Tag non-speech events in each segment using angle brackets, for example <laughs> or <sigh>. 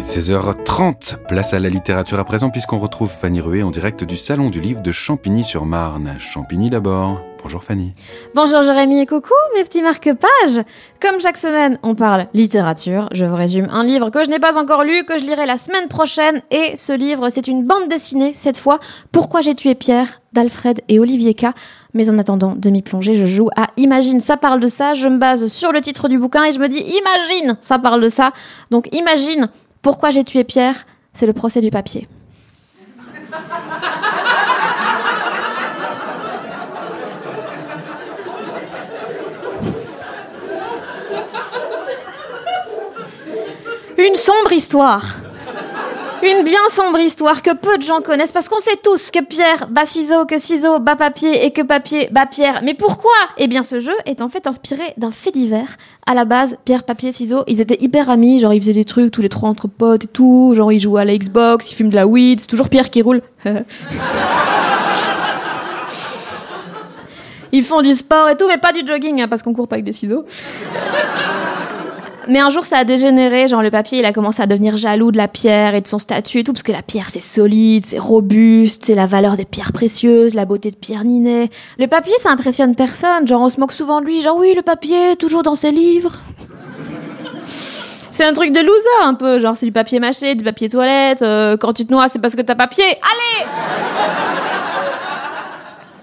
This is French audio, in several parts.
est 16h30, place à la littérature à présent puisqu'on retrouve Fanny Rué en direct du Salon du Livre de Champigny-sur-Marne. Champigny d'abord. Bonjour Fanny. Bonjour Jérémy et coucou mes petits marque-pages. Comme chaque semaine, on parle littérature. Je vous résume un livre que je n'ai pas encore lu, que je lirai la semaine prochaine. Et ce livre, c'est une bande dessinée, cette fois, Pourquoi j'ai tué Pierre, d'Alfred et Olivier K. Mais en attendant de m'y plonger, je joue à Imagine, ça parle de ça. Je me base sur le titre du bouquin et je me dis Imagine, ça parle de ça. Donc Imagine, pourquoi j'ai tué Pierre? C'est le procès du papier. Une sombre histoire. Une bien sombre histoire que peu de gens connaissent parce qu'on sait tous que Pierre bat ciseaux, que ciseaux bat papier et que papier bat pierre. Mais pourquoi? Eh bien, ce jeu est en fait inspiré d'un fait divers. À la base, Pierre, papier, ciseaux, ils étaient hyper amis, genre ils faisaient des trucs tous les trois entre potes et tout, genre ils jouaient à la Xbox, ils fument de la weed, c'est toujours Pierre qui roule. <laughs> ils font du sport et tout, mais pas du jogging, hein, parce qu'on court pas avec des ciseaux. Mais un jour, ça a dégénéré. Genre, le papier, il a commencé à devenir jaloux de la pierre et de son statut et tout, parce que la pierre, c'est solide, c'est robuste, c'est la valeur des pierres précieuses, la beauté de Pierre Ninet. Le papier, ça impressionne personne. Genre, on se moque souvent de lui. Genre, oui, le papier, toujours dans ses livres. C'est un truc de loser, un peu. Genre, c'est du papier mâché, du papier toilette. euh, quand tu te noies, c'est parce que t'as papier. Allez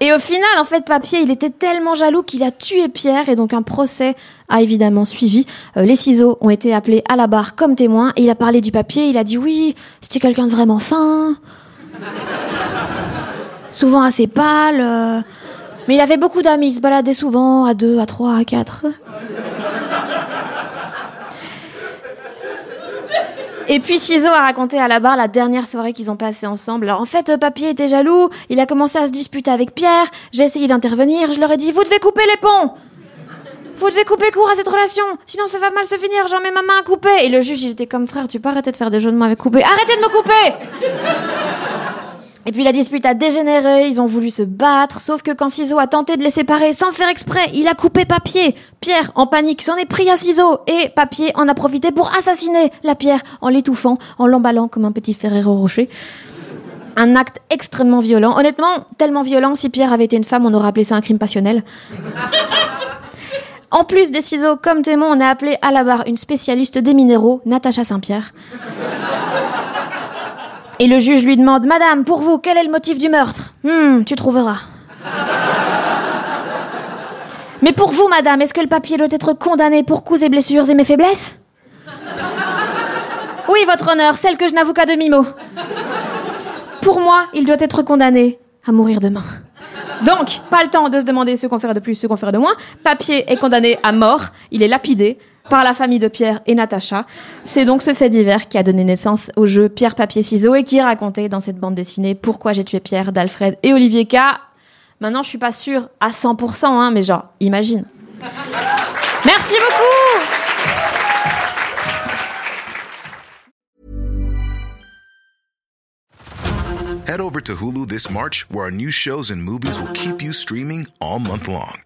et au final, en fait, Papier, il était tellement jaloux qu'il a tué Pierre et donc un procès a évidemment suivi. Euh, les ciseaux ont été appelés à la barre comme témoins et il a parlé du papier. Il a dit oui, c'était quelqu'un de vraiment fin, souvent assez pâle, euh, mais il avait beaucoup d'amis. Il se baladait souvent à deux, à trois, à quatre. Et puis Ciseaux a raconté à la barre la dernière soirée qu'ils ont passée ensemble. En fait, euh, Papier était jaloux, il a commencé à se disputer avec Pierre, j'ai essayé d'intervenir, je leur ai dit Vous devez couper les ponts. Vous devez couper court à cette relation, sinon ça va mal se finir, j'en mets ma main à couper. Et le juge, il était comme frère, tu peux arrêter de faire des jeux de mots avec couper. Arrêtez de me couper et puis la dispute a dégénéré, ils ont voulu se battre, sauf que quand Ciseaux a tenté de les séparer sans faire exprès, il a coupé Papier. Pierre, en panique, s'en est pris à Ciseaux, et Papier en a profité pour assassiner la pierre en l'étouffant, en l'emballant comme un petit Ferrero Rocher. Un acte extrêmement violent. Honnêtement, tellement violent, si Pierre avait été une femme, on aurait appelé ça un crime passionnel. En plus des ciseaux comme témoin, on a appelé à la barre une spécialiste des minéraux, Natacha Saint-Pierre. Et le juge lui demande Madame, pour vous, quel est le motif du meurtre? Hmm, tu trouveras. <laughs> Mais pour vous, madame, est-ce que le papier doit être condamné pour coups et blessures et mes faiblesses? <laughs> Oui, votre honneur, celle que je n'avoue qu'à demi-mot. Pour moi, il doit être condamné à mourir demain. Donc, pas le temps de se demander ce qu'on ferait de plus, ce qu'on ferait de moins. Papier est condamné à mort, il est lapidé par la famille de Pierre et Natacha. C'est donc ce fait divers qui a donné naissance au jeu Pierre, Papier, Ciseaux et qui raconté dans cette bande dessinée Pourquoi j'ai tué Pierre d'Alfred et Olivier K. Maintenant, je suis pas sûre à 100%, hein, mais genre, imagine. Merci beaucoup Head over to Hulu this March, where our new shows and movies will keep you streaming all month long.